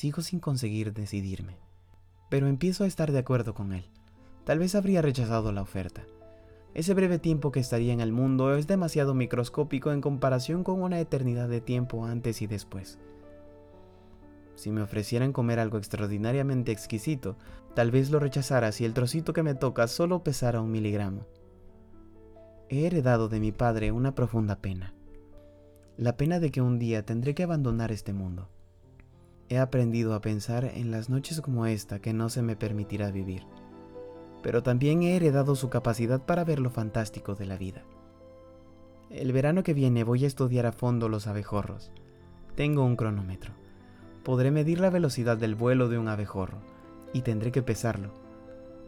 Sigo sin conseguir decidirme. Pero empiezo a estar de acuerdo con él. Tal vez habría rechazado la oferta. Ese breve tiempo que estaría en el mundo es demasiado microscópico en comparación con una eternidad de tiempo antes y después. Si me ofrecieran comer algo extraordinariamente exquisito, tal vez lo rechazara si el trocito que me toca solo pesara un miligramo. He heredado de mi padre una profunda pena. La pena de que un día tendré que abandonar este mundo. He aprendido a pensar en las noches como esta que no se me permitirá vivir pero también he heredado su capacidad para ver lo fantástico de la vida. El verano que viene voy a estudiar a fondo los abejorros. Tengo un cronómetro. Podré medir la velocidad del vuelo de un abejorro y tendré que pesarlo.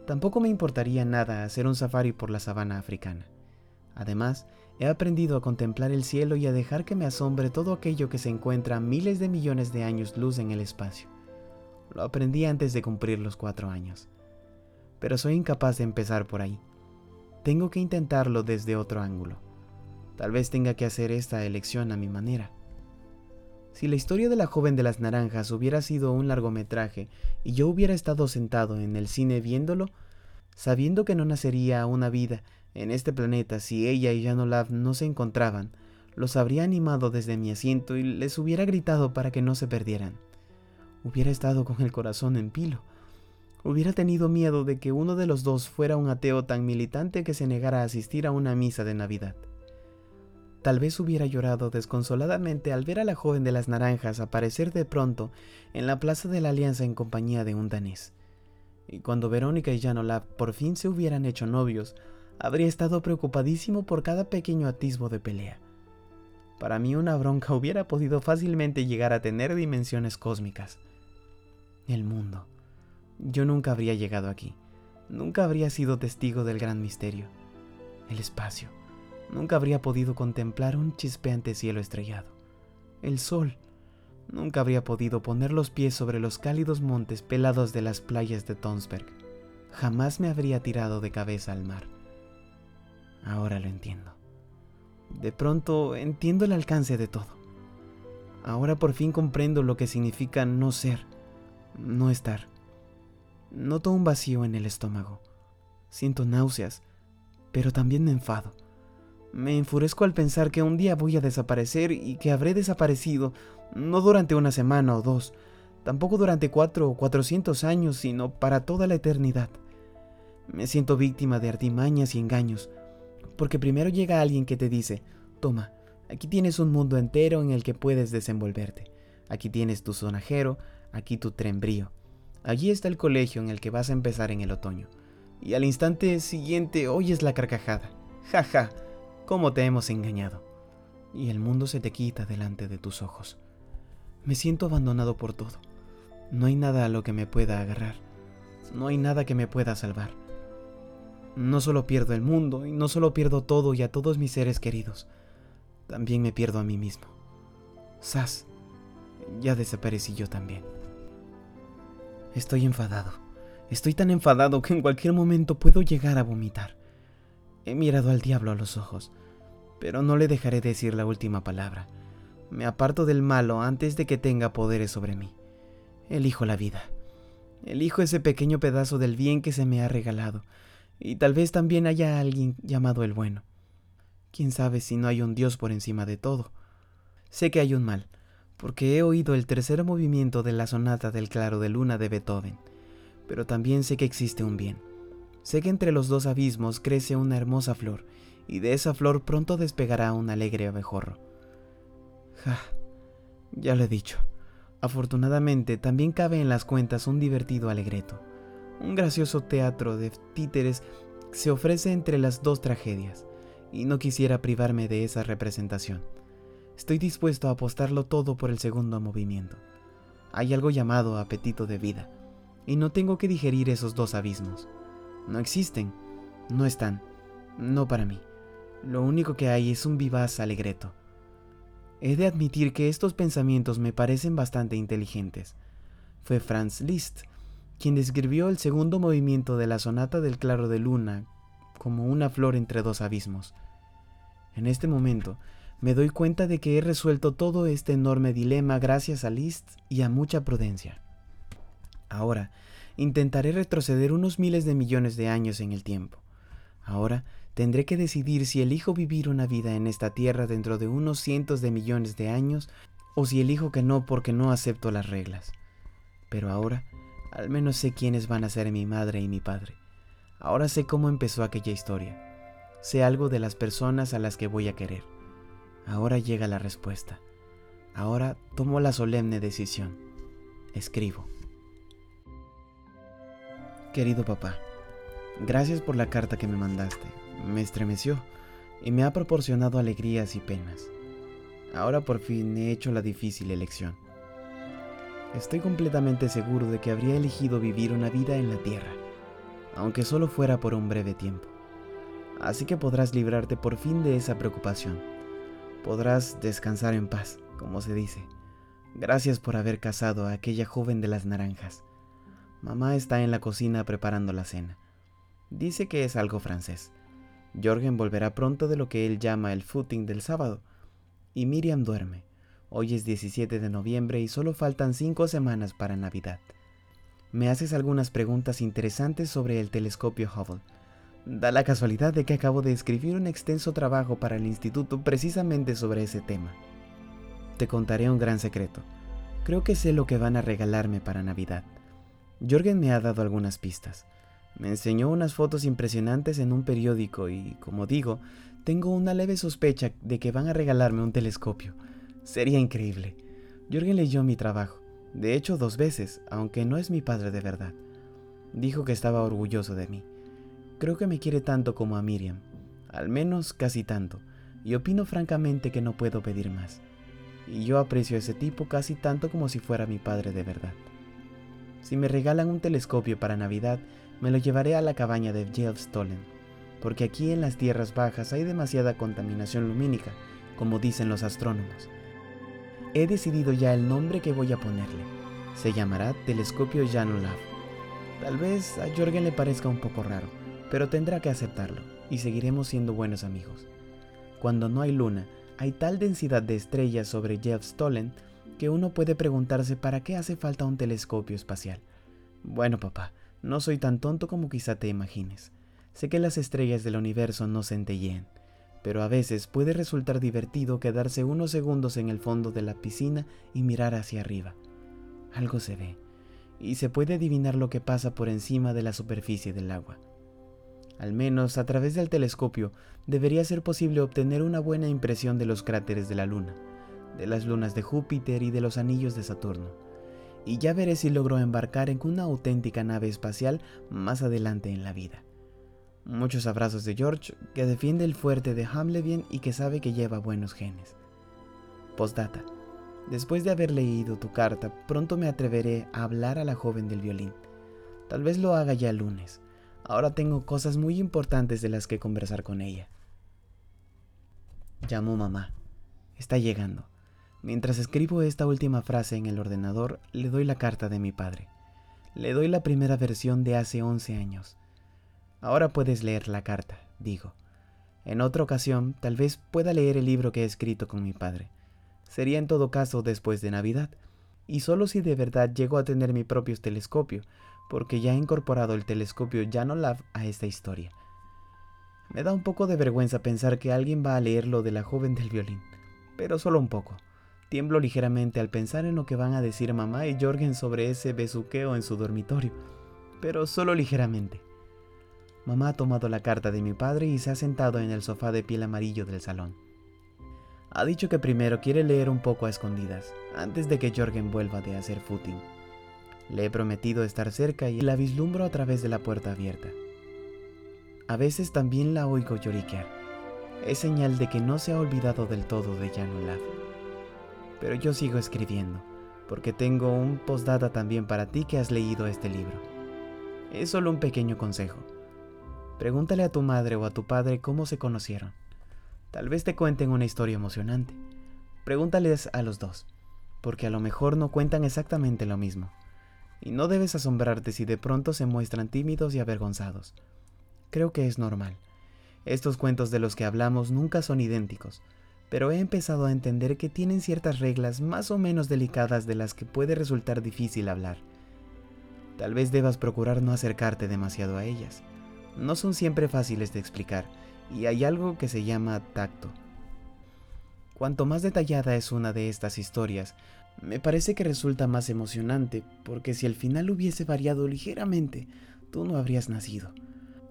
Tampoco me importaría nada hacer un safari por la sabana africana. Además, he aprendido a contemplar el cielo y a dejar que me asombre todo aquello que se encuentra miles de millones de años luz en el espacio. Lo aprendí antes de cumplir los cuatro años pero soy incapaz de empezar por ahí. Tengo que intentarlo desde otro ángulo. Tal vez tenga que hacer esta elección a mi manera. Si la historia de la joven de las naranjas hubiera sido un largometraje y yo hubiera estado sentado en el cine viéndolo, sabiendo que no nacería una vida en este planeta si ella y Janolav no se encontraban, los habría animado desde mi asiento y les hubiera gritado para que no se perdieran. Hubiera estado con el corazón en pilo Hubiera tenido miedo de que uno de los dos fuera un ateo tan militante que se negara a asistir a una misa de Navidad. Tal vez hubiera llorado desconsoladamente al ver a la joven de las naranjas aparecer de pronto en la plaza de la Alianza en compañía de un danés. Y cuando Verónica y Janolab por fin se hubieran hecho novios, habría estado preocupadísimo por cada pequeño atisbo de pelea. Para mí una bronca hubiera podido fácilmente llegar a tener dimensiones cósmicas. El mundo yo nunca habría llegado aquí. Nunca habría sido testigo del gran misterio. El espacio. Nunca habría podido contemplar un chispeante cielo estrellado. El sol. Nunca habría podido poner los pies sobre los cálidos montes pelados de las playas de Tonsberg. Jamás me habría tirado de cabeza al mar. Ahora lo entiendo. De pronto entiendo el alcance de todo. Ahora por fin comprendo lo que significa no ser, no estar. Noto un vacío en el estómago. Siento náuseas, pero también me enfado. Me enfurezco al pensar que un día voy a desaparecer y que habré desaparecido, no durante una semana o dos, tampoco durante cuatro o cuatrocientos años, sino para toda la eternidad. Me siento víctima de artimañas y engaños, porque primero llega alguien que te dice, toma, aquí tienes un mundo entero en el que puedes desenvolverte, aquí tienes tu sonajero, aquí tu tren brío Allí está el colegio en el que vas a empezar en el otoño. Y al instante siguiente oyes la carcajada. Ja, ja, cómo te hemos engañado. Y el mundo se te quita delante de tus ojos. Me siento abandonado por todo. No hay nada a lo que me pueda agarrar. No hay nada que me pueda salvar. No solo pierdo el mundo, y no solo pierdo todo y a todos mis seres queridos, también me pierdo a mí mismo. Sas, ya desaparecí yo también. Estoy enfadado. Estoy tan enfadado que en cualquier momento puedo llegar a vomitar. He mirado al diablo a los ojos, pero no le dejaré decir la última palabra. Me aparto del malo antes de que tenga poderes sobre mí. Elijo la vida. Elijo ese pequeño pedazo del bien que se me ha regalado, y tal vez también haya alguien llamado el bueno. Quién sabe si no hay un Dios por encima de todo. Sé que hay un mal, porque he oído el tercer movimiento de la sonata del claro de luna de Beethoven, pero también sé que existe un bien. Sé que entre los dos abismos crece una hermosa flor, y de esa flor pronto despegará un alegre abejorro. Ja, ya lo he dicho. Afortunadamente también cabe en las cuentas un divertido alegreto. Un gracioso teatro de títeres se ofrece entre las dos tragedias, y no quisiera privarme de esa representación. Estoy dispuesto a apostarlo todo por el segundo movimiento. Hay algo llamado apetito de vida, y no tengo que digerir esos dos abismos. No existen, no están, no para mí. Lo único que hay es un vivaz alegreto. He de admitir que estos pensamientos me parecen bastante inteligentes. Fue Franz Liszt quien describió el segundo movimiento de la sonata del claro de luna como una flor entre dos abismos. En este momento Me doy cuenta de que he resuelto todo este enorme dilema gracias a Liszt y a mucha prudencia. Ahora, intentaré retroceder unos miles de millones de años en el tiempo. Ahora, tendré que decidir si elijo vivir una vida en esta tierra dentro de unos cientos de millones de años o si elijo que no porque no acepto las reglas. Pero ahora, al menos sé quiénes van a ser mi madre y mi padre. Ahora sé cómo empezó aquella historia. Sé algo de las personas a las que voy a querer. Ahora llega la respuesta. Ahora tomo la solemne decisión. Escribo. Querido papá, gracias por la carta que me mandaste. Me estremeció y me ha proporcionado alegrías y penas. Ahora por fin he hecho la difícil elección. Estoy completamente seguro de que habría elegido vivir una vida en la tierra, aunque solo fuera por un breve tiempo. Así que podrás librarte por fin de esa preocupación. Podrás descansar en paz, como se dice. Gracias por haber casado a aquella joven de las naranjas. Mamá está en la cocina preparando la cena. Dice que es algo francés. Jorgen volverá pronto de lo que él llama el footing del sábado, y Miriam duerme. Hoy es 17 de noviembre y solo faltan cinco semanas para Navidad. Me haces algunas preguntas interesantes sobre el telescopio Hubble. Da la casualidad de que acabo de escribir un extenso trabajo para el instituto precisamente sobre ese tema. Te contaré un gran secreto. Creo que sé lo que van a regalarme para Navidad. Jorgen me ha dado algunas pistas. Me enseñó unas fotos impresionantes en un periódico y, como digo, tengo una leve sospecha de que van a regalarme un telescopio. Sería increíble. Jorgen leyó mi trabajo, de hecho dos veces, aunque no es mi padre de verdad. Dijo que estaba orgulloso de mí. Creo que me quiere tanto como a Miriam, al menos casi tanto, y opino francamente que no puedo pedir más. Y yo aprecio a ese tipo casi tanto como si fuera mi padre de verdad. Si me regalan un telescopio para Navidad, me lo llevaré a la cabaña de Jeff Stollen porque aquí en las tierras bajas hay demasiada contaminación lumínica, como dicen los astrónomos. He decidido ya el nombre que voy a ponerle. Se llamará Telescopio Janulav. Tal vez a Jorgen le parezca un poco raro, pero tendrá que aceptarlo, y seguiremos siendo buenos amigos. Cuando no hay luna, hay tal densidad de estrellas sobre Jeff Stollen que uno puede preguntarse para qué hace falta un telescopio espacial. Bueno, papá, no soy tan tonto como quizá te imagines. Sé que las estrellas del universo no centellean, pero a veces puede resultar divertido quedarse unos segundos en el fondo de la piscina y mirar hacia arriba. Algo se ve, y se puede adivinar lo que pasa por encima de la superficie del agua. Al menos a través del telescopio debería ser posible obtener una buena impresión de los cráteres de la Luna, de las lunas de Júpiter y de los anillos de Saturno. Y ya veré si logro embarcar en una auténtica nave espacial más adelante en la vida. Muchos abrazos de George, que defiende el fuerte de Hamlevien y que sabe que lleva buenos genes. Postdata. Después de haber leído tu carta, pronto me atreveré a hablar a la joven del violín. Tal vez lo haga ya el lunes. Ahora tengo cosas muy importantes de las que conversar con ella. Llamo mamá. Está llegando. Mientras escribo esta última frase en el ordenador, le doy la carta de mi padre. Le doy la primera versión de hace 11 años. Ahora puedes leer la carta, digo. En otra ocasión, tal vez pueda leer el libro que he escrito con mi padre. Sería en todo caso después de Navidad, y solo si de verdad llego a tener mi propio telescopio, porque ya he incorporado el telescopio Janolav a esta historia. Me da un poco de vergüenza pensar que alguien va a leer lo de la joven del violín, pero solo un poco. Tiemblo ligeramente al pensar en lo que van a decir mamá y Jorgen sobre ese besuqueo en su dormitorio, pero solo ligeramente. Mamá ha tomado la carta de mi padre y se ha sentado en el sofá de piel amarillo del salón. Ha dicho que primero quiere leer un poco a escondidas, antes de que Jorgen vuelva de hacer footing. Le he prometido estar cerca y la vislumbro a través de la puerta abierta. A veces también la oigo lloriquear. Es señal de que no se ha olvidado del todo de Janulav. Pero yo sigo escribiendo, porque tengo un postdata también para ti que has leído este libro. Es solo un pequeño consejo Pregúntale a tu madre o a tu padre cómo se conocieron. Tal vez te cuenten una historia emocionante. Pregúntales a los dos, porque a lo mejor no cuentan exactamente lo mismo. Y no debes asombrarte si de pronto se muestran tímidos y avergonzados. Creo que es normal. Estos cuentos de los que hablamos nunca son idénticos, pero he empezado a entender que tienen ciertas reglas más o menos delicadas de las que puede resultar difícil hablar. Tal vez debas procurar no acercarte demasiado a ellas. No son siempre fáciles de explicar, y hay algo que se llama tacto. Cuanto más detallada es una de estas historias, me parece que resulta más emocionante, porque si el final hubiese variado ligeramente, tú no habrías nacido.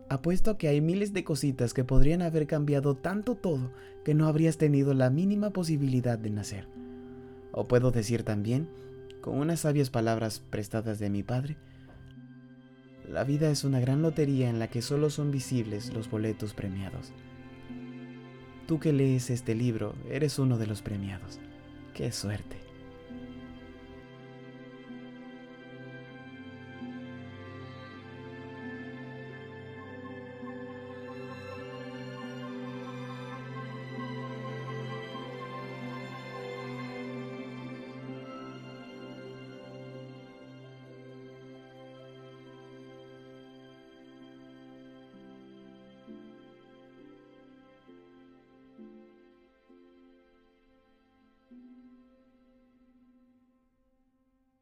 Apuesto a que hay miles de cositas que podrían haber cambiado tanto todo que no habrías tenido la mínima posibilidad de nacer. O puedo decir también, con unas sabias palabras prestadas de mi padre, la vida es una gran lotería en la que solo son visibles los boletos premiados. Tú que lees este libro, eres uno de los premiados. ¡Qué suerte!